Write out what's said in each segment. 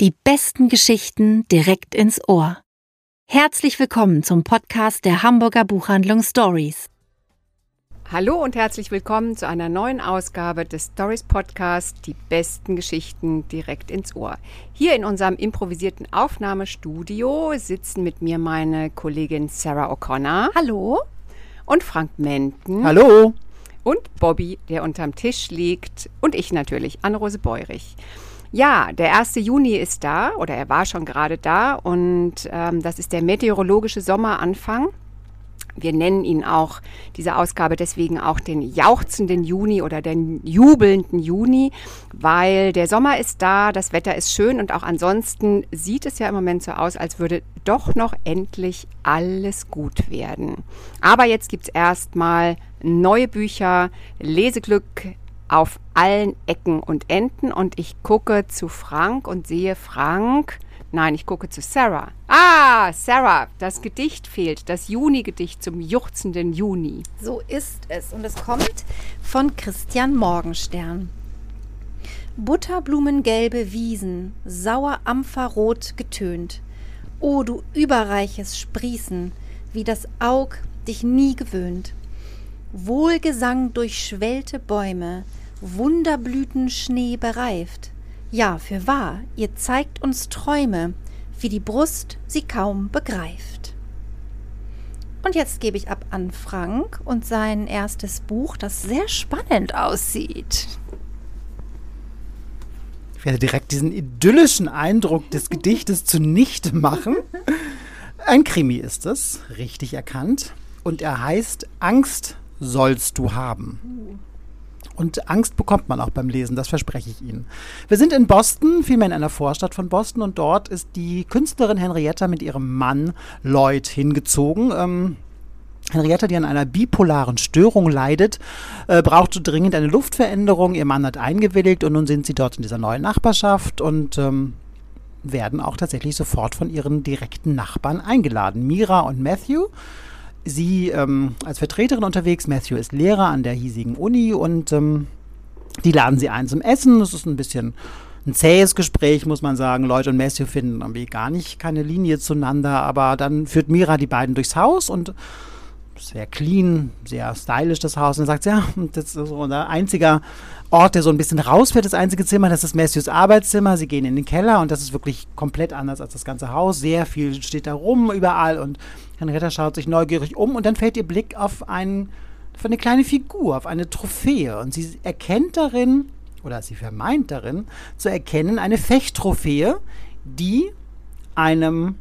Die besten Geschichten direkt ins Ohr. Herzlich willkommen zum Podcast der Hamburger Buchhandlung Stories. Hallo und herzlich willkommen zu einer neuen Ausgabe des Stories Podcast Die besten Geschichten direkt ins Ohr. Hier in unserem improvisierten Aufnahmestudio sitzen mit mir meine Kollegin Sarah O'Connor. Hallo. Und Frank Menten. Hallo. Und Bobby, der unterm Tisch liegt. Und ich natürlich, Anne-Rose Beurich. Ja, der 1. Juni ist da oder er war schon gerade da und ähm, das ist der meteorologische Sommeranfang. Wir nennen ihn auch, diese Ausgabe deswegen auch den jauchzenden Juni oder den jubelnden Juni, weil der Sommer ist da, das Wetter ist schön und auch ansonsten sieht es ja im Moment so aus, als würde doch noch endlich alles gut werden. Aber jetzt gibt es erstmal neue Bücher, Leseglück, auf allen Ecken und Enden und ich gucke zu Frank und sehe Frank. Nein, ich gucke zu Sarah. Ah, Sarah, das Gedicht fehlt, das Juni-Gedicht zum juchzenden Juni. So ist es und es kommt von Christian Morgenstern. Butterblumengelbe Wiesen, sauer Ampferrot getönt. O du überreiches Sprießen, wie das Aug dich nie gewöhnt. Wohlgesang durchschwellte Bäume, Wunderblütenschnee bereift. Ja, für wahr, ihr zeigt uns Träume, wie die Brust sie kaum begreift. Und jetzt gebe ich ab an Frank und sein erstes Buch, das sehr spannend aussieht. Ich werde direkt diesen idyllischen Eindruck des Gedichtes zunichte machen. Ein Krimi ist es, richtig erkannt. Und er heißt Angst sollst du haben. Und Angst bekommt man auch beim Lesen, das verspreche ich Ihnen. Wir sind in Boston, vielmehr in einer Vorstadt von Boston, und dort ist die Künstlerin Henrietta mit ihrem Mann Lloyd hingezogen. Ähm, Henrietta, die an einer bipolaren Störung leidet, äh, braucht dringend eine Luftveränderung. Ihr Mann hat eingewilligt und nun sind sie dort in dieser neuen Nachbarschaft und ähm, werden auch tatsächlich sofort von ihren direkten Nachbarn eingeladen. Mira und Matthew sie ähm, als Vertreterin unterwegs. Matthew ist Lehrer an der hiesigen Uni und ähm, die laden sie ein zum Essen. Das ist ein bisschen ein zähes Gespräch, muss man sagen. Leute und Matthew finden irgendwie gar nicht keine Linie zueinander, aber dann führt Mira die beiden durchs Haus und sehr clean, sehr stylisch das Haus. Und dann sagt sie, ja, das ist so unser einziger Ort, der so ein bisschen rausfährt, das einzige Zimmer, das ist Matthews Arbeitszimmer. Sie gehen in den Keller und das ist wirklich komplett anders als das ganze Haus. Sehr viel steht da rum überall und Henrietta schaut sich neugierig um und dann fällt ihr Blick auf, einen, auf eine kleine Figur, auf eine Trophäe. Und sie erkennt darin, oder sie vermeint darin, zu erkennen, eine Fechttrophäe, die einem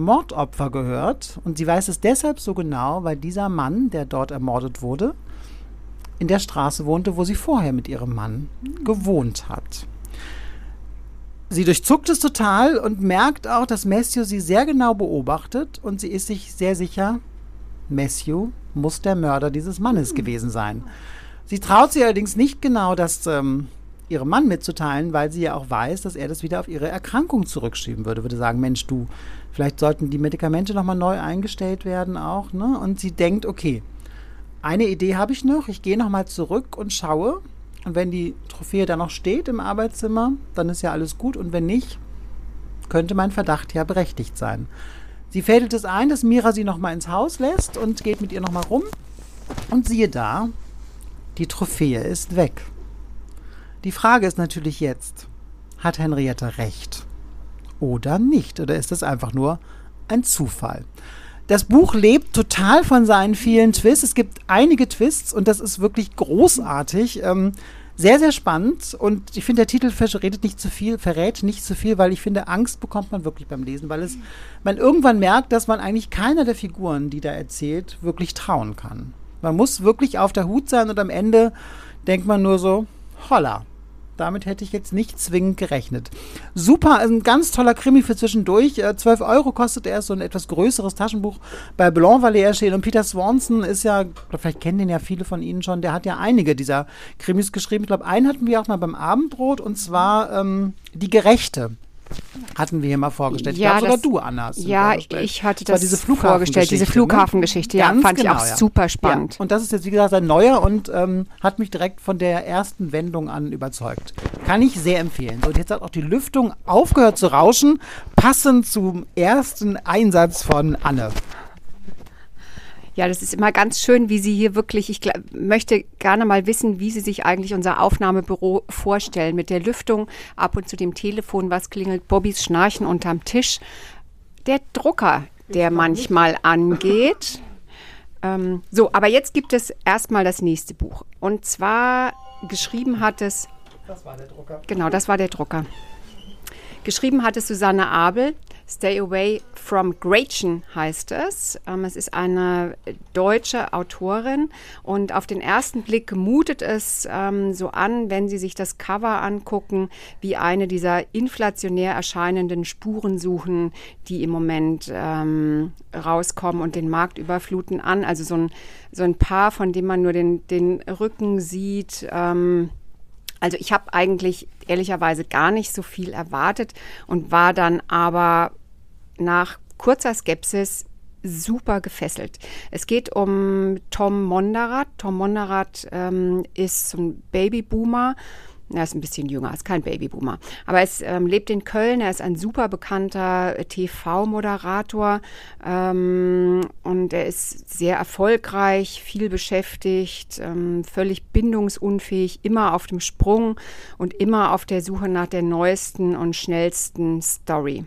Mordopfer gehört. Und sie weiß es deshalb so genau, weil dieser Mann, der dort ermordet wurde, in der Straße wohnte, wo sie vorher mit ihrem Mann gewohnt hat. Sie durchzuckt es total und merkt auch, dass Matthew sie sehr genau beobachtet und sie ist sich sehr sicher, Matthew muss der Mörder dieses Mannes gewesen sein. Sie traut sich allerdings nicht genau, das ähm, ihrem Mann mitzuteilen, weil sie ja auch weiß, dass er das wieder auf ihre Erkrankung zurückschieben würde. Würde sagen, Mensch, du, vielleicht sollten die Medikamente nochmal neu eingestellt werden auch. Ne? Und sie denkt, okay, eine Idee habe ich noch. Ich gehe nochmal zurück und schaue, und wenn die Trophäe da noch steht im Arbeitszimmer, dann ist ja alles gut. Und wenn nicht, könnte mein Verdacht ja berechtigt sein. Sie fädelt es ein, dass Mira sie nochmal ins Haus lässt und geht mit ihr nochmal rum. Und siehe da, die Trophäe ist weg. Die Frage ist natürlich jetzt, hat Henrietta recht oder nicht? Oder ist das einfach nur ein Zufall? Das Buch lebt total von seinen vielen Twists. Es gibt einige Twists und das ist wirklich großartig. Ähm, sehr, sehr spannend und ich finde, der Titel verrät nicht zu viel, verrät nicht zu viel, weil ich finde, Angst bekommt man wirklich beim Lesen, weil es, man irgendwann merkt, dass man eigentlich keiner der Figuren, die da erzählt, wirklich trauen kann. Man muss wirklich auf der Hut sein und am Ende denkt man nur so, holla, damit hätte ich jetzt nicht zwingend gerechnet. Super, ein ganz toller Krimi für zwischendurch. Äh, 12 Euro kostet er, so ein etwas größeres Taschenbuch bei Blanc Valley erschienen. Und Peter Swanson ist ja, vielleicht kennen den ja viele von Ihnen schon, der hat ja einige dieser Krimis geschrieben. Ich glaube, einen hatten wir auch mal beim Abendbrot und zwar ähm, Die Gerechte hatten wir hier mal vorgestellt. Ja, ich sogar das- du, Anna, Ja, ich hatte war das diese vorgestellt, diese Flughafengeschichte, Flughafengeschichte. Ja, Ganz fand ich genau, auch ja. super spannend. Ja. Und das ist jetzt, wie gesagt, ein neuer und ähm, hat mich direkt von der ersten Wendung an überzeugt. Kann ich sehr empfehlen. So, und jetzt hat auch die Lüftung aufgehört zu rauschen, passend zum ersten Einsatz von Anne. Ja, das ist immer ganz schön, wie Sie hier wirklich, ich möchte gerne mal wissen, wie Sie sich eigentlich unser Aufnahmebüro vorstellen. Mit der Lüftung, ab und zu dem Telefon, was klingelt, Bobbys Schnarchen unterm Tisch. Der Drucker, der manchmal angeht. Ähm, so, aber jetzt gibt es erstmal das nächste Buch. Und zwar geschrieben hat es Das war der Drucker. Genau, das war der Drucker. Geschrieben hat es Susanne Abel. Stay Away from Gretchen heißt es. Ähm, es ist eine deutsche Autorin und auf den ersten Blick mutet es ähm, so an, wenn Sie sich das Cover angucken, wie eine dieser inflationär erscheinenden Spurensuchen, die im Moment ähm, rauskommen und den Markt überfluten an. Also so ein, so ein Paar, von dem man nur den, den Rücken sieht. Also ich habe eigentlich ehrlicherweise gar nicht so viel erwartet und war dann aber nach kurzer Skepsis super gefesselt. Es geht um Tom Monderath. Tom Monderath ähm, ist ein Babyboomer. Er ist ein bisschen jünger, ist kein Babyboomer. Aber er ähm, lebt in Köln. Er ist ein super bekannter TV-Moderator. Ähm, und er ist sehr erfolgreich, viel beschäftigt, ähm, völlig bindungsunfähig, immer auf dem Sprung und immer auf der Suche nach der neuesten und schnellsten Story.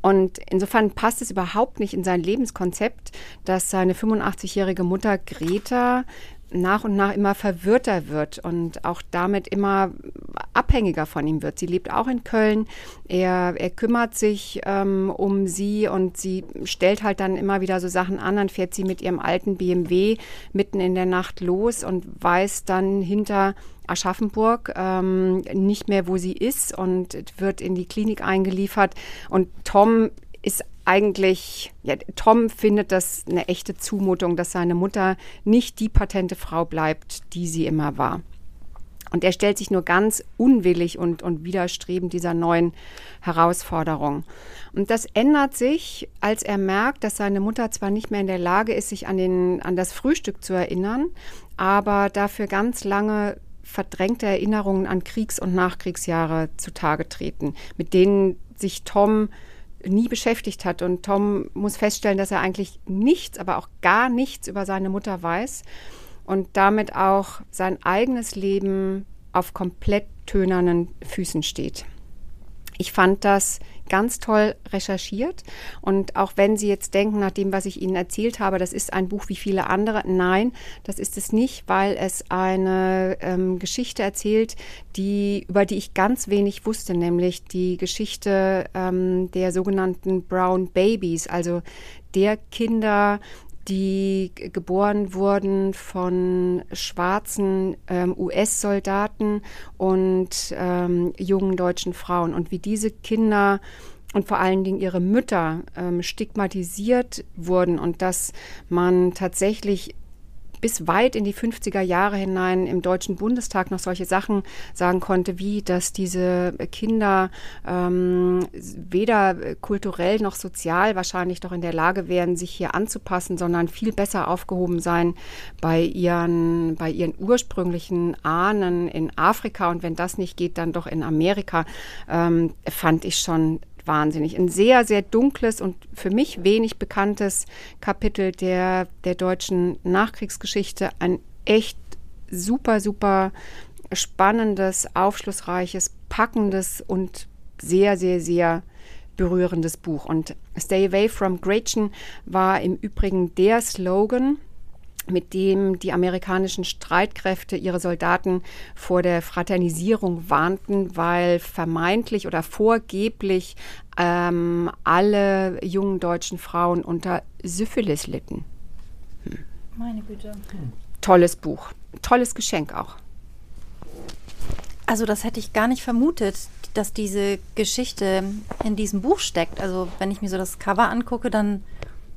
Und insofern passt es überhaupt nicht in sein Lebenskonzept, dass seine 85-jährige Mutter Greta nach und nach immer verwirrter wird und auch damit immer abhängiger von ihm wird. Sie lebt auch in Köln. Er, er kümmert sich ähm, um sie und sie stellt halt dann immer wieder so Sachen an. Dann fährt sie mit ihrem alten BMW mitten in der Nacht los und weiß dann hinter Aschaffenburg ähm, nicht mehr, wo sie ist und wird in die Klinik eingeliefert. Und Tom ist eigentlich, ja, Tom findet das eine echte Zumutung, dass seine Mutter nicht die patente Frau bleibt, die sie immer war. Und er stellt sich nur ganz unwillig und, und widerstrebend dieser neuen Herausforderung. Und das ändert sich, als er merkt, dass seine Mutter zwar nicht mehr in der Lage ist, sich an, den, an das Frühstück zu erinnern, aber dafür ganz lange verdrängte Erinnerungen an Kriegs- und Nachkriegsjahre zutage treten, mit denen sich Tom nie beschäftigt hat. Und Tom muss feststellen, dass er eigentlich nichts, aber auch gar nichts über seine Mutter weiß und damit auch sein eigenes Leben auf komplett tönernen Füßen steht. Ich fand das ganz toll recherchiert. Und auch wenn Sie jetzt denken, nach dem, was ich Ihnen erzählt habe, das ist ein Buch wie viele andere, nein, das ist es nicht, weil es eine ähm, Geschichte erzählt, die, über die ich ganz wenig wusste, nämlich die Geschichte ähm, der sogenannten Brown Babies, also der Kinder, die geboren wurden von schwarzen ähm, US-Soldaten und ähm, jungen deutschen Frauen. Und wie diese Kinder und vor allen Dingen ihre Mütter ähm, stigmatisiert wurden und dass man tatsächlich bis weit in die 50er Jahre hinein im Deutschen Bundestag noch solche Sachen sagen konnte, wie dass diese Kinder ähm, weder kulturell noch sozial wahrscheinlich doch in der Lage wären, sich hier anzupassen, sondern viel besser aufgehoben sein bei ihren, bei ihren ursprünglichen Ahnen in Afrika. Und wenn das nicht geht, dann doch in Amerika, ähm, fand ich schon wahnsinnig. Ein sehr, sehr dunkles und für mich wenig bekanntes Kapitel der, der deutschen Nachkriegsgeschichte. Ein echt super, super spannendes, aufschlussreiches, packendes und sehr, sehr, sehr berührendes Buch. Und Stay Away from Gretchen war im Übrigen der Slogan, mit dem die amerikanischen Streitkräfte ihre Soldaten vor der Fraternisierung warnten, weil vermeintlich oder vorgeblich ähm, alle jungen deutschen Frauen unter Syphilis litten. Meine Güte. Tolles Buch, tolles Geschenk auch. Also das hätte ich gar nicht vermutet, dass diese Geschichte in diesem Buch steckt. Also wenn ich mir so das Cover angucke, dann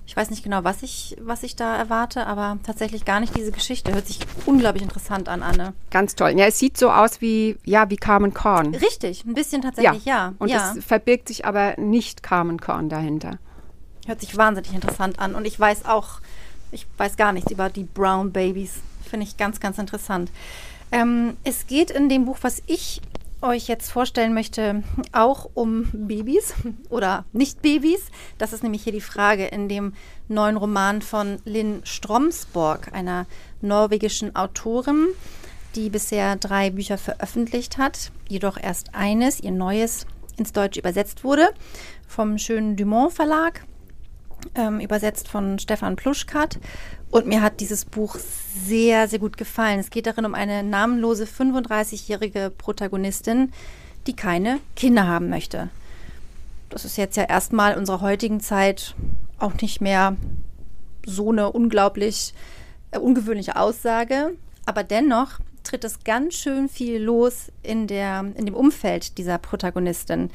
Ich weiß nicht genau, was ich, was ich da erwarte, aber tatsächlich gar nicht diese Geschichte. Hört sich unglaublich interessant an, Anne. Ganz toll. Ja, es sieht so aus wie, ja, wie Carmen Korn. Richtig, ein bisschen tatsächlich, ja. Und ja. es verbirgt sich aber nicht Carmen Korn dahinter. Hört sich wahnsinnig interessant an. Und ich weiß auch, ich weiß gar nichts über die Brown Babies. Finde ich ganz, ganz interessant. Ähm, es geht in dem Buch, was ich euch jetzt vorstellen möchte, auch um Babys oder Nicht-Babys. Das ist nämlich hier die Frage in dem neuen Roman von Lynn Stromsborg, einer norwegischen Autorin, die bisher drei Bücher veröffentlicht hat, jedoch erst eines, ihr neues, ins Deutsche übersetzt wurde, vom schönen Dumont Verlag, ähm, übersetzt von Stefan Pluschkat. Und mir hat dieses Buch sehr, sehr gut gefallen. Es geht darin um eine namenlose 35-jährige Protagonistin, die keine Kinder haben möchte. Das ist jetzt ja erstmal unserer heutigen Zeit auch nicht mehr so eine unglaublich äh, ungewöhnliche Aussage. Aber dennoch tritt es ganz schön viel los in, der, in dem Umfeld dieser Protagonistin.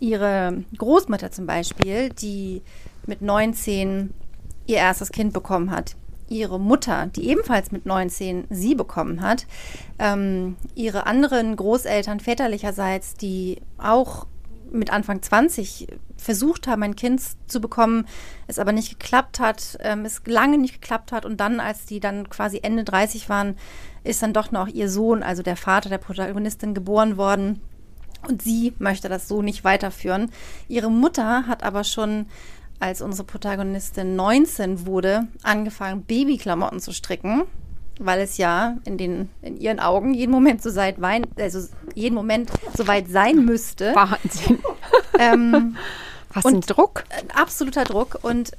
Ihre Großmutter zum Beispiel, die mit 19 ihr erstes Kind bekommen hat, ihre Mutter, die ebenfalls mit 19 sie bekommen hat, ähm, ihre anderen Großeltern väterlicherseits, die auch mit Anfang 20 versucht haben, ein Kind zu bekommen, es aber nicht geklappt hat, ähm, es lange nicht geklappt hat und dann, als die dann quasi Ende 30 waren, ist dann doch noch ihr Sohn, also der Vater der Protagonistin, geboren worden. Und sie möchte das so nicht weiterführen. Ihre Mutter hat aber schon als unsere Protagonistin 19 wurde, angefangen, Babyklamotten zu stricken, weil es ja in, den, in ihren Augen jeden Moment so weit wein, also jeden Moment so weit sein müsste. Wahnsinn. Ähm, Was ein Druck. Absoluter Druck. Und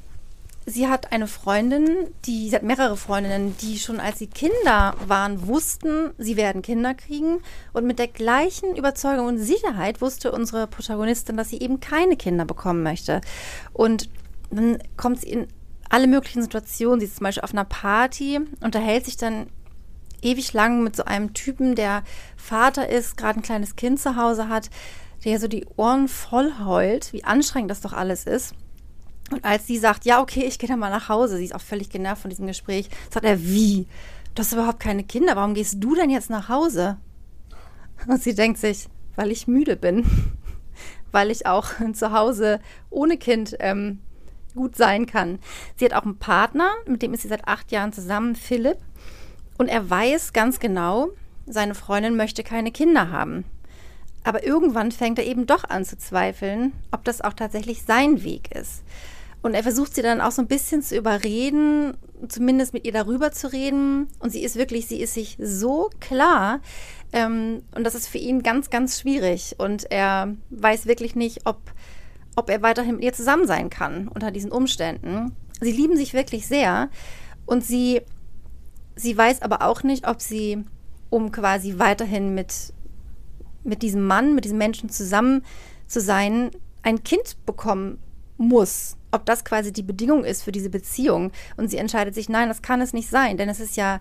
sie hat eine Freundin, die, sie hat mehrere Freundinnen, die schon als sie Kinder waren, wussten, sie werden Kinder kriegen. Und mit der gleichen Überzeugung und Sicherheit wusste unsere Protagonistin, dass sie eben keine Kinder bekommen möchte. Und dann kommt sie in alle möglichen Situationen. Sie ist zum Beispiel auf einer Party, unterhält sich dann ewig lang mit so einem Typen, der Vater ist, gerade ein kleines Kind zu Hause hat, der so die Ohren voll heult, wie anstrengend das doch alles ist. Und als sie sagt, ja, okay, ich gehe dann mal nach Hause, sie ist auch völlig genervt von diesem Gespräch, sagt er, wie? Du hast überhaupt keine Kinder, warum gehst du denn jetzt nach Hause? Und sie denkt sich, weil ich müde bin, weil ich auch zu Hause ohne Kind ähm, gut sein kann. Sie hat auch einen Partner, mit dem ist sie seit acht Jahren zusammen, Philipp. Und er weiß ganz genau, seine Freundin möchte keine Kinder haben. Aber irgendwann fängt er eben doch an zu zweifeln, ob das auch tatsächlich sein Weg ist. Und er versucht sie dann auch so ein bisschen zu überreden, zumindest mit ihr darüber zu reden. Und sie ist wirklich, sie ist sich so klar. Ähm, und das ist für ihn ganz, ganz schwierig. Und er weiß wirklich nicht, ob, ob er weiterhin mit ihr zusammen sein kann unter diesen Umständen. Sie lieben sich wirklich sehr. Und sie, sie weiß aber auch nicht, ob sie, um quasi weiterhin mit, mit diesem Mann, mit diesem Menschen zusammen zu sein, ein Kind bekommen muss ob das quasi die Bedingung ist für diese Beziehung. Und sie entscheidet sich, nein, das kann es nicht sein, denn es ist ja,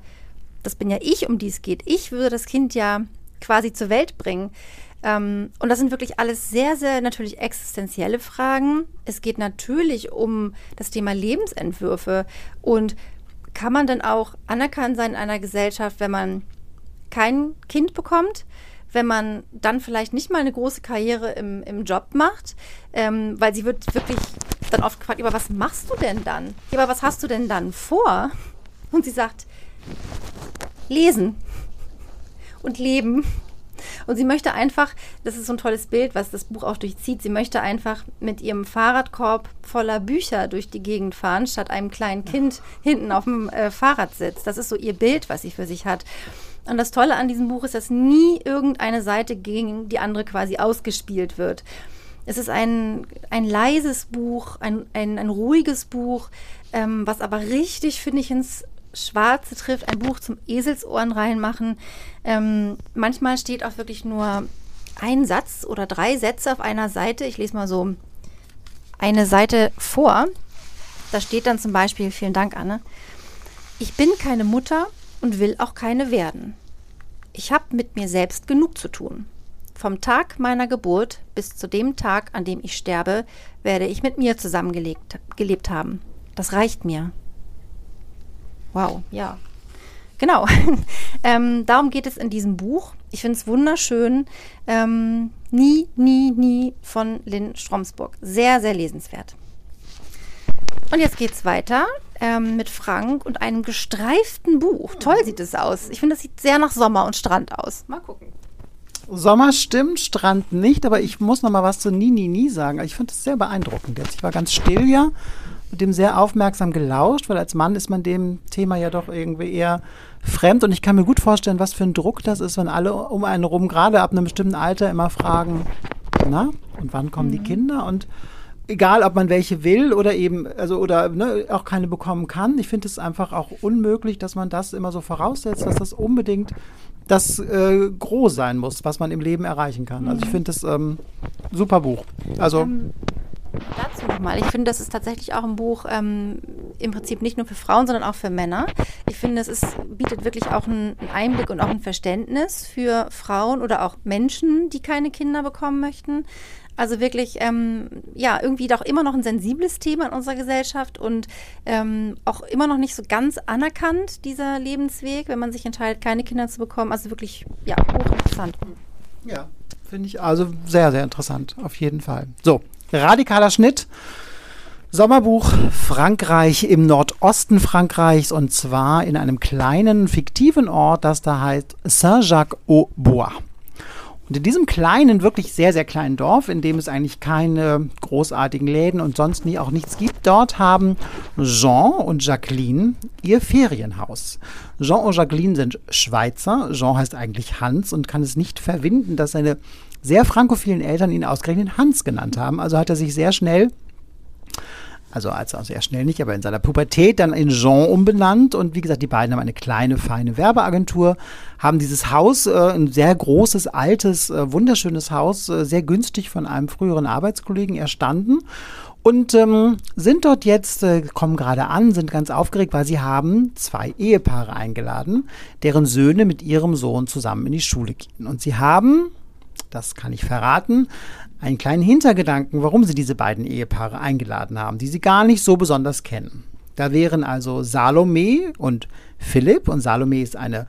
das bin ja ich, um die es geht. Ich würde das Kind ja quasi zur Welt bringen. Ähm, und das sind wirklich alles sehr, sehr natürlich existenzielle Fragen. Es geht natürlich um das Thema Lebensentwürfe. Und kann man denn auch anerkannt sein in einer Gesellschaft, wenn man kein Kind bekommt? Wenn man dann vielleicht nicht mal eine große Karriere im, im Job macht, ähm, weil sie wird wirklich dann oft gefragt, aber was machst du denn dann? Ja, aber was hast du denn dann vor? Und sie sagt, lesen und leben. Und sie möchte einfach, das ist so ein tolles Bild, was das Buch auch durchzieht, sie möchte einfach mit ihrem Fahrradkorb voller Bücher durch die Gegend fahren, statt einem kleinen Kind hinten auf dem äh, Fahrradsitz. Das ist so ihr Bild, was sie für sich hat. Und das Tolle an diesem Buch ist, dass nie irgendeine Seite gegen die andere quasi ausgespielt wird. Es ist ein, ein leises Buch, ein, ein, ein ruhiges Buch, ähm, was aber richtig, finde ich, ins Schwarze trifft. Ein Buch zum Eselsohren reinmachen. Ähm, manchmal steht auch wirklich nur ein Satz oder drei Sätze auf einer Seite. Ich lese mal so eine Seite vor. Da steht dann zum Beispiel, vielen Dank, Anne. Ich bin keine Mutter und will auch keine werden. Ich habe mit mir selbst genug zu tun. Vom Tag meiner Geburt bis zu dem Tag, an dem ich sterbe, werde ich mit mir zusammengelebt gelebt haben. Das reicht mir. Wow, ja. Genau. ähm, darum geht es in diesem Buch. Ich finde es wunderschön. Ähm, nie, nie, nie von Lynn Stromsburg. Sehr, sehr lesenswert. Und jetzt geht es weiter ähm, mit Frank und einem gestreiften Buch. Toll sieht es aus. Ich finde, es sieht sehr nach Sommer und Strand aus. Mal gucken. Sommer stimmt, Strand nicht, aber ich muss noch mal was zu Nini Nie sagen. Ich finde es sehr beeindruckend jetzt. Ich war ganz still ja und dem sehr aufmerksam gelauscht, weil als Mann ist man dem Thema ja doch irgendwie eher fremd und ich kann mir gut vorstellen, was für ein Druck das ist, wenn alle um einen rum, gerade ab einem bestimmten Alter, immer fragen, na, und wann kommen mhm. die Kinder und egal ob man welche will oder eben, also oder ne, auch keine bekommen kann. Ich finde es einfach auch unmöglich, dass man das immer so voraussetzt, dass das unbedingt das äh, groß sein muss, was man im Leben erreichen kann. Also ich finde das ähm, super Buch. Also ähm, Dazu nochmal. Ich finde, das ist tatsächlich auch ein Buch ähm, im Prinzip nicht nur für Frauen, sondern auch für Männer. Ich finde, es ist, bietet wirklich auch einen Einblick und auch ein Verständnis für Frauen oder auch Menschen, die keine Kinder bekommen möchten. Also wirklich, ähm, ja, irgendwie doch immer noch ein sensibles Thema in unserer Gesellschaft und ähm, auch immer noch nicht so ganz anerkannt, dieser Lebensweg, wenn man sich entscheidet, keine Kinder zu bekommen. Also wirklich, ja, hochinteressant. Ja, finde ich also sehr, sehr interessant, auf jeden Fall. So, radikaler Schnitt. Sommerbuch Frankreich im Nordosten Frankreichs und zwar in einem kleinen fiktiven Ort, das da heißt Saint-Jacques-au-Bois. Und in diesem kleinen, wirklich sehr, sehr kleinen Dorf, in dem es eigentlich keine großartigen Läden und sonst nie auch nichts gibt, dort haben Jean und Jacqueline ihr Ferienhaus. Jean und Jacqueline sind Schweizer. Jean heißt eigentlich Hans und kann es nicht verwinden, dass seine sehr frankophilen Eltern ihn ausgerechnet Hans genannt haben. Also hat er sich sehr schnell also als auch sehr schnell nicht, aber in seiner Pubertät dann in Jean umbenannt. Und wie gesagt, die beiden haben eine kleine, feine Werbeagentur, haben dieses Haus, äh, ein sehr großes, altes, äh, wunderschönes Haus, äh, sehr günstig von einem früheren Arbeitskollegen erstanden. Und ähm, sind dort jetzt, äh, kommen gerade an, sind ganz aufgeregt, weil sie haben zwei Ehepaare eingeladen, deren Söhne mit ihrem Sohn zusammen in die Schule gehen. Und sie haben das kann ich verraten, einen kleinen Hintergedanken, warum sie diese beiden Ehepaare eingeladen haben, die sie gar nicht so besonders kennen. Da wären also Salome und Philipp. Und Salome ist eine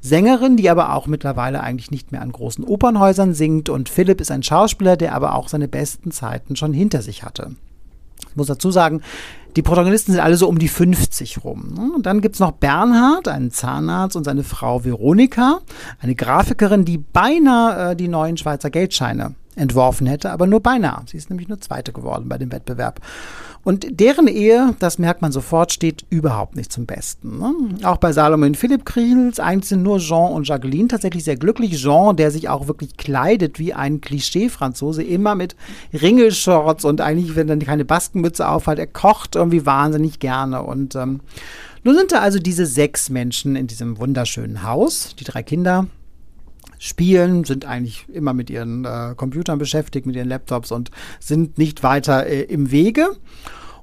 Sängerin, die aber auch mittlerweile eigentlich nicht mehr an großen Opernhäusern singt. Und Philipp ist ein Schauspieler, der aber auch seine besten Zeiten schon hinter sich hatte. Ich muss dazu sagen, die Protagonisten sind alle so um die 50 rum. Ne? Und dann gibt es noch Bernhard, einen Zahnarzt, und seine Frau Veronika, eine Grafikerin, die beinahe äh, die neuen Schweizer Geldscheine entworfen hätte, aber nur beinahe. Sie ist nämlich nur Zweite geworden bei dem Wettbewerb. Und deren Ehe, das merkt man sofort, steht überhaupt nicht zum Besten. Ne? Auch bei Salome und Philipp Kriels, eigentlich sind nur Jean und Jacqueline tatsächlich sehr glücklich. Jean, der sich auch wirklich kleidet wie ein Klischee-Franzose, immer mit Ringelshorts und eigentlich, wenn er keine Baskenmütze aufhat, er kocht irgendwie wahnsinnig gerne. Und ähm, nun sind da also diese sechs Menschen in diesem wunderschönen Haus, die drei Kinder, spielen, sind eigentlich immer mit ihren äh, Computern beschäftigt, mit ihren Laptops und sind nicht weiter äh, im Wege.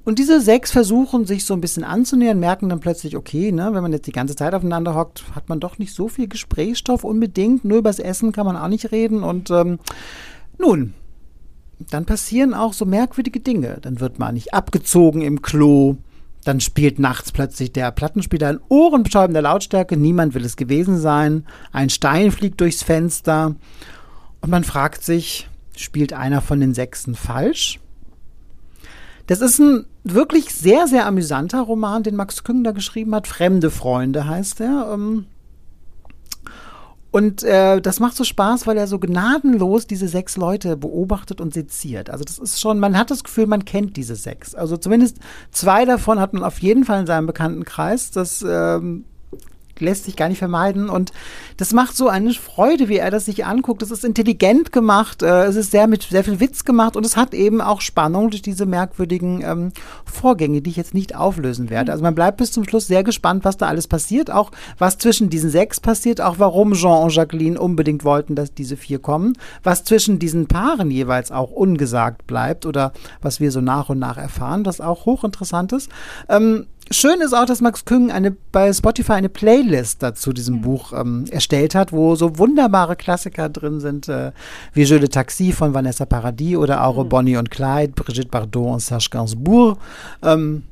Und diese sechs versuchen sich so ein bisschen anzunähern, merken dann plötzlich, okay, ne, wenn man jetzt die ganze Zeit aufeinander hockt, hat man doch nicht so viel Gesprächsstoff unbedingt. Nur übers Essen kann man auch nicht reden. Und ähm, nun, dann passieren auch so merkwürdige Dinge. Dann wird man nicht abgezogen im Klo. Dann spielt nachts plötzlich der Plattenspieler in ohrenbetäubender Lautstärke. Niemand will es gewesen sein. Ein Stein fliegt durchs Fenster. Und man fragt sich, spielt einer von den Sechsen falsch? Das ist ein wirklich sehr, sehr amüsanter Roman, den Max Küngler geschrieben hat. Fremde Freunde heißt er. Ähm, und äh, das macht so Spaß, weil er so gnadenlos diese sechs Leute beobachtet und seziert. Also das ist schon, man hat das Gefühl, man kennt diese sechs. Also zumindest zwei davon hat man auf jeden Fall in seinem Bekanntenkreis. Das ähm, lässt sich gar nicht vermeiden. Und das macht so eine Freude, wie er das sich anguckt. Es ist intelligent gemacht, äh, es ist sehr mit sehr viel Witz gemacht und es hat eben auch Spannung durch diese merkwürdigen ähm, Vorgänge, die ich jetzt nicht auflösen werde. Also man bleibt bis zum Schluss sehr gespannt, was da alles passiert, auch was zwischen diesen sechs passiert, auch warum Jean und Jacqueline unbedingt wollten, dass diese vier kommen, was zwischen diesen Paaren jeweils auch ungesagt bleibt oder was wir so nach und nach erfahren, was auch hochinteressant ist. Ähm, Schön ist auch, dass Max Küng eine, bei Spotify eine Playlist dazu diesem mhm. Buch ähm, erstellt hat, wo so wunderbare Klassiker drin sind, äh, wie Je le Taxi von Vanessa Paradis oder auch mhm. Bonnie und Clyde, Brigitte Bardot und Serge Gainsbourg. Ähm,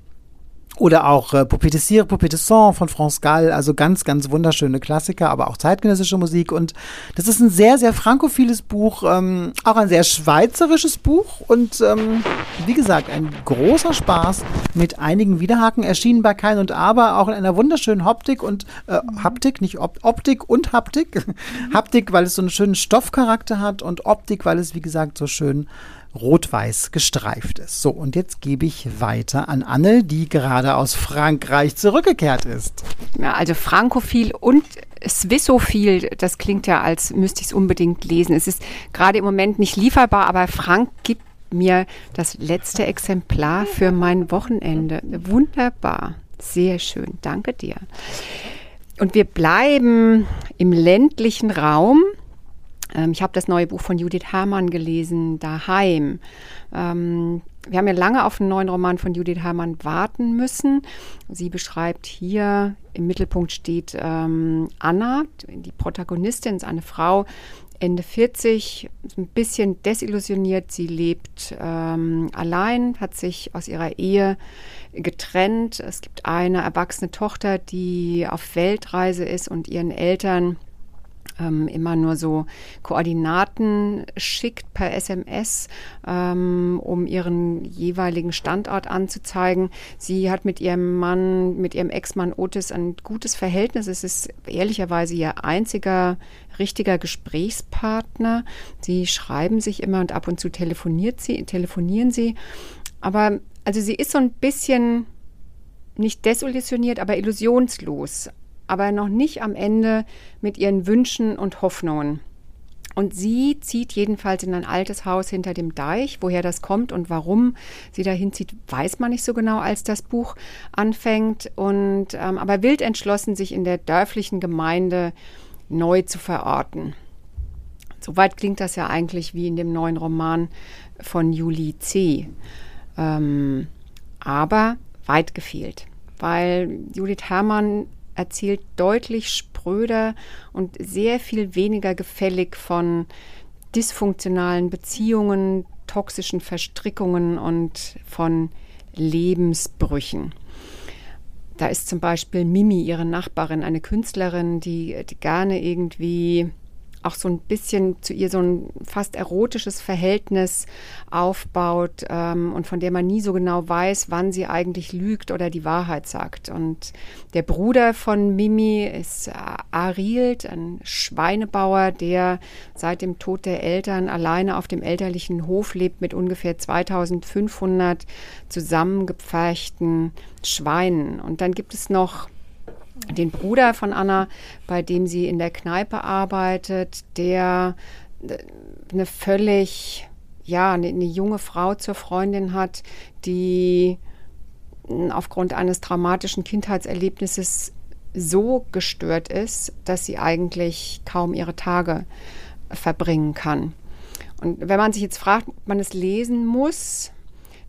Oder auch äh, Poupée de Cire, Poupée de Sang von France Gall, also ganz, ganz wunderschöne Klassiker, aber auch zeitgenössische Musik. Und das ist ein sehr, sehr frankophiles Buch, ähm, auch ein sehr schweizerisches Buch und ähm, wie gesagt, ein großer Spaß mit einigen Widerhaken, erschienen bei Kein und Aber, auch in einer wunderschönen Haptik und äh, Haptik, nicht Op Optik und Haptik. Haptik, weil es so einen schönen Stoffcharakter hat und Optik, weil es, wie gesagt, so schön rot-weiß gestreift ist. So, und jetzt gebe ich weiter an Anne, die gerade aus Frankreich zurückgekehrt ist. Ja, also Frankophil und Swissophil, das klingt ja, als müsste ich es unbedingt lesen. Es ist gerade im Moment nicht lieferbar, aber Frank gibt mir das letzte Exemplar für mein Wochenende. Wunderbar. Sehr schön. Danke dir. Und wir bleiben im ländlichen Raum. Ähm, ich habe das neue Buch von Judith Herrmann gelesen, Daheim. Ähm, wir haben ja lange auf einen neuen Roman von Judith Herrmann warten müssen. Sie beschreibt hier, im Mittelpunkt steht ähm, Anna, die Protagonistin, ist eine Frau, Ende 40, ein bisschen desillusioniert. Sie lebt ähm, allein, hat sich aus ihrer Ehe getrennt. Es gibt eine erwachsene Tochter, die auf Weltreise ist und ihren Eltern ähm, immer nur so Koordinaten schickt per SMS, ähm, um ihren jeweiligen Standort anzuzeigen. Sie hat mit ihrem Mann, mit ihrem Ex-Mann Otis ein gutes Verhältnis. Es ist ehrlicherweise ihr einziger richtiger Gesprächspartner. Sie schreiben sich immer und ab und zu telefoniert sie, telefonieren sie. Aber also sie ist so ein bisschen nicht desillusioniert, aber illusionslos aber noch nicht am Ende mit ihren Wünschen und Hoffnungen. Und sie zieht jedenfalls in ein altes Haus hinter dem Deich. Woher das kommt und warum sie dahin zieht, weiß man nicht so genau, als das Buch anfängt. Und, ähm, aber wild entschlossen, sich in der dörflichen Gemeinde neu zu verorten. Soweit klingt das ja eigentlich wie in dem neuen Roman von Julie C. Ähm, aber weit gefehlt, weil Judith Herrmann erzählt deutlich spröder und sehr viel weniger gefällig von dysfunktionalen Beziehungen, toxischen Verstrickungen und von Lebensbrüchen. Da ist zum Beispiel Mimi, ihre Nachbarin, eine Künstlerin, die, gerne irgendwie auch so ein bisschen zu ihr so ein fast erotisches Verhältnis aufbaut ähm, und von der man nie so genau weiß, wann sie eigentlich lügt oder die Wahrheit sagt. Und der Bruder von Mimi ist äh, Arild, ein Schweinebauer, der seit dem Tod der Eltern alleine auf dem elterlichen Hof lebt mit ungefähr 2500 zusammengepferchten Schweinen. Und dann gibt es noch den Bruder von Anna, bei dem sie in der Kneipe arbeitet, der äh, eine völlig, ja, eine, eine junge Frau zur Freundin hat, die aufgrund eines traumatischen Kindheitserlebnisses so gestört ist, dass sie eigentlich kaum ihre Tage verbringen kann. Und wenn man sich jetzt fragt, ob man es lesen muss,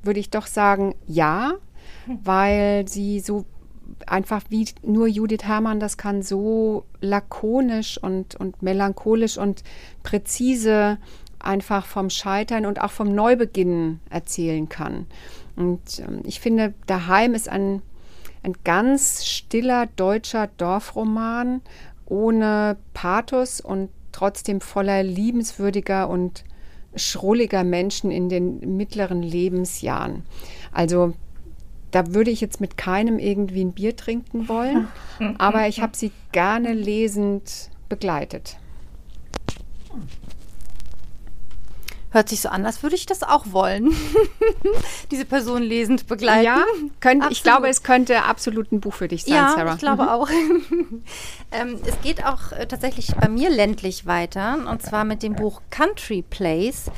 würde ich doch sagen, ja, weil sie so einfach wie nur Judith Herrmann das kann, so lakonisch und, und melancholisch und präzise einfach vom Scheitern und auch vom Neubeginn erzählen kann. Und ähm, ich finde, Daheim ist ein, ein ganz stiller deutscher Dorfroman ohne Pathos und trotzdem voller liebenswürdiger und schrulliger Menschen in den mittleren Lebensjahren. Also da würde ich jetzt mit keinem irgendwie ein Bier trinken wollen, aber ich habe sie gerne lesend begleitet. Hört sich so an, als würde ich das auch wollen. Diese Person lesend begleiten. Ja, könnt, ich glaube, es könnte absolut ein Buch für dich sein, ja, Sarah. ich glaube mhm. auch. ähm, es geht auch äh, tatsächlich bei mir ländlich weiter und zwar mit dem Buch Country Place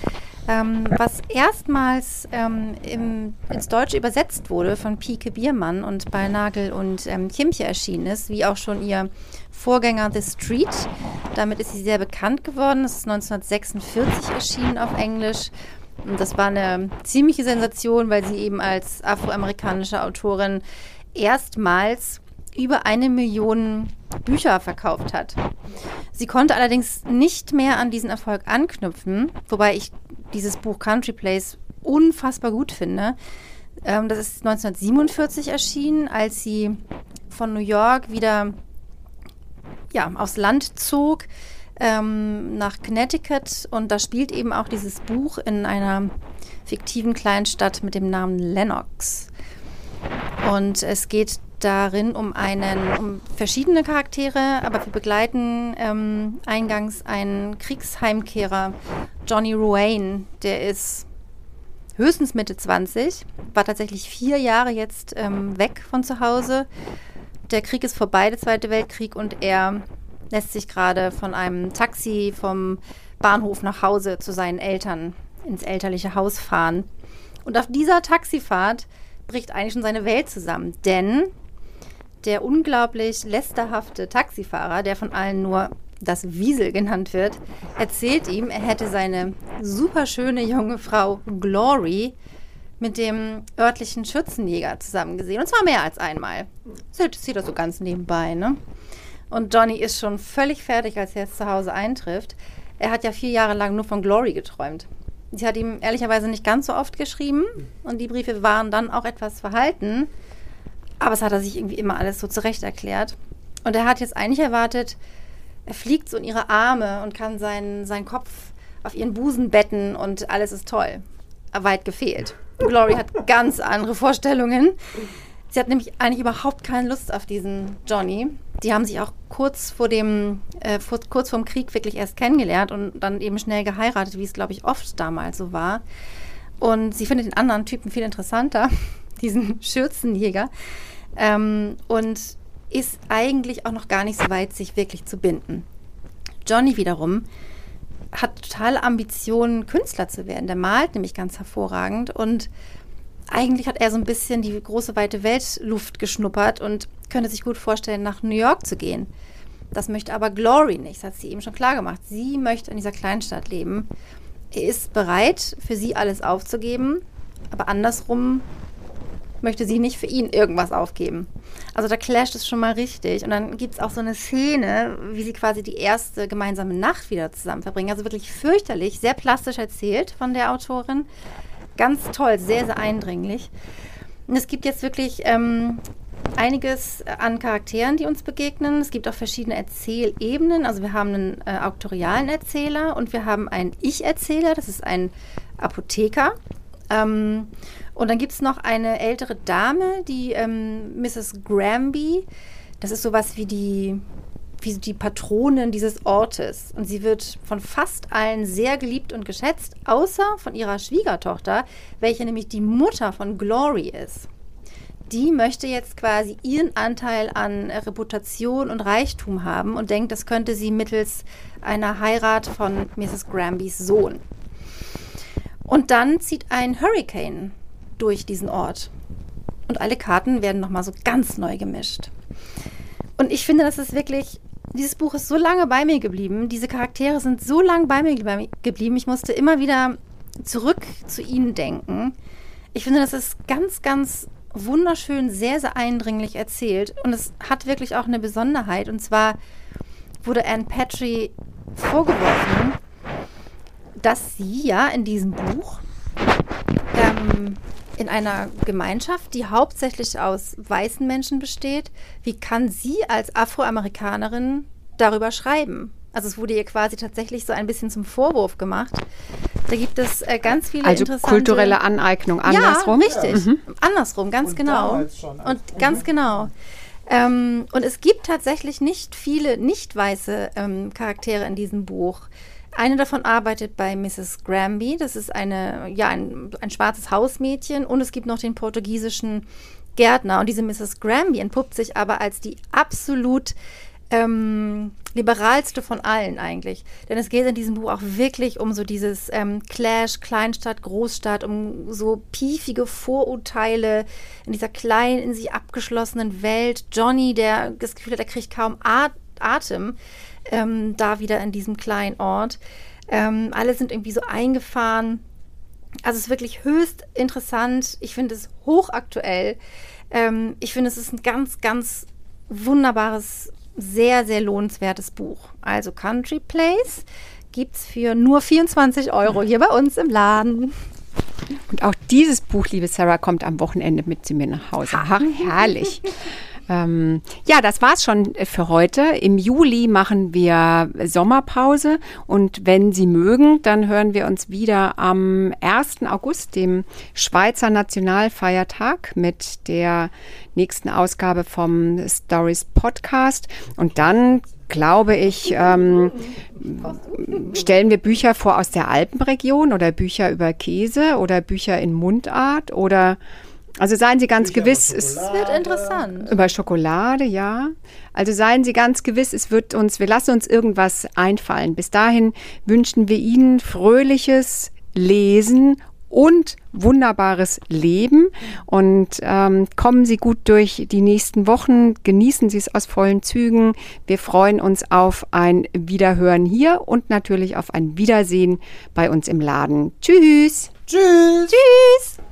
ähm, was erstmals ähm, im, ins Deutsche übersetzt wurde von Pike Biermann und bei Nagel und ähm, Kimche erschienen ist, wie auch schon ihr Vorgänger The Street. Damit ist sie sehr bekannt geworden. Das ist 1946 erschienen auf Englisch. Und das war eine ziemliche Sensation, weil sie eben als afroamerikanische Autorin erstmals über eine Million Bücher verkauft hat. Sie konnte allerdings nicht mehr an diesen Erfolg anknüpfen, wobei ich dieses Buch Country Place unfassbar gut finde. Ähm, das ist 1947 erschienen, als sie von New York wieder ja, aufs Land zog ähm, nach Connecticut und da spielt eben auch dieses Buch in einer fiktiven Kleinstadt mit dem Namen Lennox. Und es geht darin um einen, um verschiedene Charaktere, aber wir begleiten ähm, eingangs einen Kriegsheimkehrer, Johnny Ruane, der ist höchstens Mitte 20, war tatsächlich vier Jahre jetzt ähm, weg von zu Hause. Der Krieg ist vorbei, der Zweite Weltkrieg, und er lässt sich gerade von einem Taxi vom Bahnhof nach Hause zu seinen Eltern ins elterliche Haus fahren. Und auf dieser Taxifahrt bricht eigentlich schon seine Welt zusammen, denn der unglaublich lästerhafte Taxifahrer, der von allen nur das Wiesel genannt wird, erzählt ihm, er hätte seine superschöne junge Frau Glory mit dem örtlichen Schützenjäger zusammen gesehen. Und zwar mehr als einmal. Das sieht er so ganz nebenbei, ne? Und Johnny ist schon völlig fertig, als er jetzt zu Hause eintrifft. Er hat ja vier Jahre lang nur von Glory geträumt. Sie hat ihm ehrlicherweise nicht ganz so oft geschrieben und die Briefe waren dann auch etwas verhalten. Aber es hat er sich irgendwie immer alles so zurecht erklärt. Und er hat jetzt eigentlich erwartet, er fliegt so in ihre Arme und kann seinen, seinen Kopf auf ihren Busen betten und alles ist toll. Weit gefehlt. Glory hat ganz andere Vorstellungen. Sie hat nämlich eigentlich überhaupt keine Lust auf diesen Johnny. Die haben sich auch kurz vor dem, äh, vor, kurz vorm Krieg wirklich erst kennengelernt und dann eben schnell geheiratet, wie es, glaube ich, oft damals so war. Und sie findet den anderen Typen viel interessanter, diesen Schürzenjäger. Ähm, und ist eigentlich auch noch gar nicht so weit, sich wirklich zu binden. Johnny wiederum hat totale Ambitionen, Künstler zu werden. Der malt nämlich ganz hervorragend und eigentlich hat er so ein bisschen die große weite Weltluft geschnuppert und könnte sich gut vorstellen, nach New York zu gehen. Das möchte aber Glory nicht, das hat sie eben schon klar gemacht. Sie möchte in dieser Kleinstadt leben. Er ist bereit, für sie alles aufzugeben, aber andersrum möchte sie nicht für ihn irgendwas aufgeben. Also da clasht es schon mal richtig. Und dann gibt es auch so eine Szene, wie sie quasi die erste gemeinsame Nacht wieder zusammen verbringen. Also wirklich fürchterlich, sehr plastisch erzählt von der Autorin. Ganz toll, sehr, sehr eindringlich. Und es gibt jetzt wirklich ähm, einiges an Charakteren, die uns begegnen. Es gibt auch verschiedene Erzählebenen. Also wir haben einen äh, auktorialen Erzähler und wir haben einen Ich-Erzähler, das ist ein Apotheker. Ähm, und dann gibt es noch eine ältere Dame, die ähm, Mrs. Granby. Das ist sowas wie die wie die Patronin dieses Ortes. Und sie wird von fast allen sehr geliebt und geschätzt, außer von ihrer Schwiegertochter, welche nämlich die Mutter von Glory ist. Die möchte jetzt quasi ihren Anteil an Reputation und Reichtum haben und denkt, das könnte sie mittels einer Heirat von Mrs. Granbys Sohn. Und dann zieht ein Hurricane durch diesen Ort. Und alle Karten werden nochmal so ganz neu gemischt. Und ich finde, das ist wirklich dieses Buch ist so lange bei mir geblieben. Diese Charaktere sind so lange bei mir geblieben. Ich musste immer wieder zurück zu ihnen denken. Ich finde, das ist ganz, ganz wunderschön, sehr, sehr eindringlich erzählt. Und es hat wirklich auch eine Besonderheit. Und zwar wurde Anne Patry vorgeworfen, dass sie ja in diesem Buch ähm, in einer Gemeinschaft, die hauptsächlich aus weißen Menschen besteht, wie kann sie als Afroamerikanerin darüber schreiben? Also es wurde ihr quasi tatsächlich so ein bisschen zum Vorwurf gemacht. Da gibt es äh, ganz viele also interessante... kulturelle Aneignung, andersrum? Ja, richtig. Mhm. Andersrum, ganz Und genau. schon. Und ganz genau. Ähm, und es gibt tatsächlich nicht viele nicht weiße ähm, Charaktere in diesem Buch. Eine davon arbeitet bei Mrs. Granby. Das ist eine, ja, ein, ein schwarzes Hausmädchen. Und es gibt noch den portugiesischen Gärtner. Und diese Mrs. Granby entpuppt sich aber als die absolut ähm, liberalste von allen eigentlich. Denn es geht in diesem Buch auch wirklich um so dieses ähm, Clash, Kleinstadt, Großstadt, um so piefige Vorurteile in dieser kleinen, in sich abgeschlossenen Welt. Johnny, der das Gefühl hat, er kriegt kaum At Atem ähm, da wieder in diesem kleinen Ort. Ähm, alle sind irgendwie so eingefahren. Also es ist wirklich höchst interessant. Ich finde es hochaktuell. Ähm, ich finde, es ist ein ganz, ganz wunderbares, sehr, sehr lohnenswertes Buch. Also Country Place gibt es für nur 24 Euro hier bei uns im Laden. Und auch dieses Buch, liebe Sarah, kommt am Wochenende mit zu mir nach Hause. Ach, herrlich. Ähm, ja, das war's schon für heute. Im Juli machen wir Sommerpause und wenn Sie mögen, dann hören wir uns wieder am 1. August, dem Schweizer Nationalfeiertag, mit der nächsten Ausgabe vom Stories Podcast. Und dann glaube ich, ähm, stellen wir Bücher vor aus der Alpenregion oder Bücher über Käse oder Bücher in Mundart oder also seien Sie ganz gewiss, es wird interessant. Über Schokolade, ja. Also seien Sie ganz gewiss, es wird uns, wir lassen uns irgendwas einfallen. Bis dahin wünschen wir Ihnen fröhliches Lesen und wunderbares Leben. Und ähm, kommen Sie gut durch die nächsten Wochen, genießen Sie es aus vollen Zügen. Wir freuen uns auf ein Wiederhören hier und natürlich auf ein Wiedersehen bei uns im Laden. Tschüss. Tschüss. Tschüss.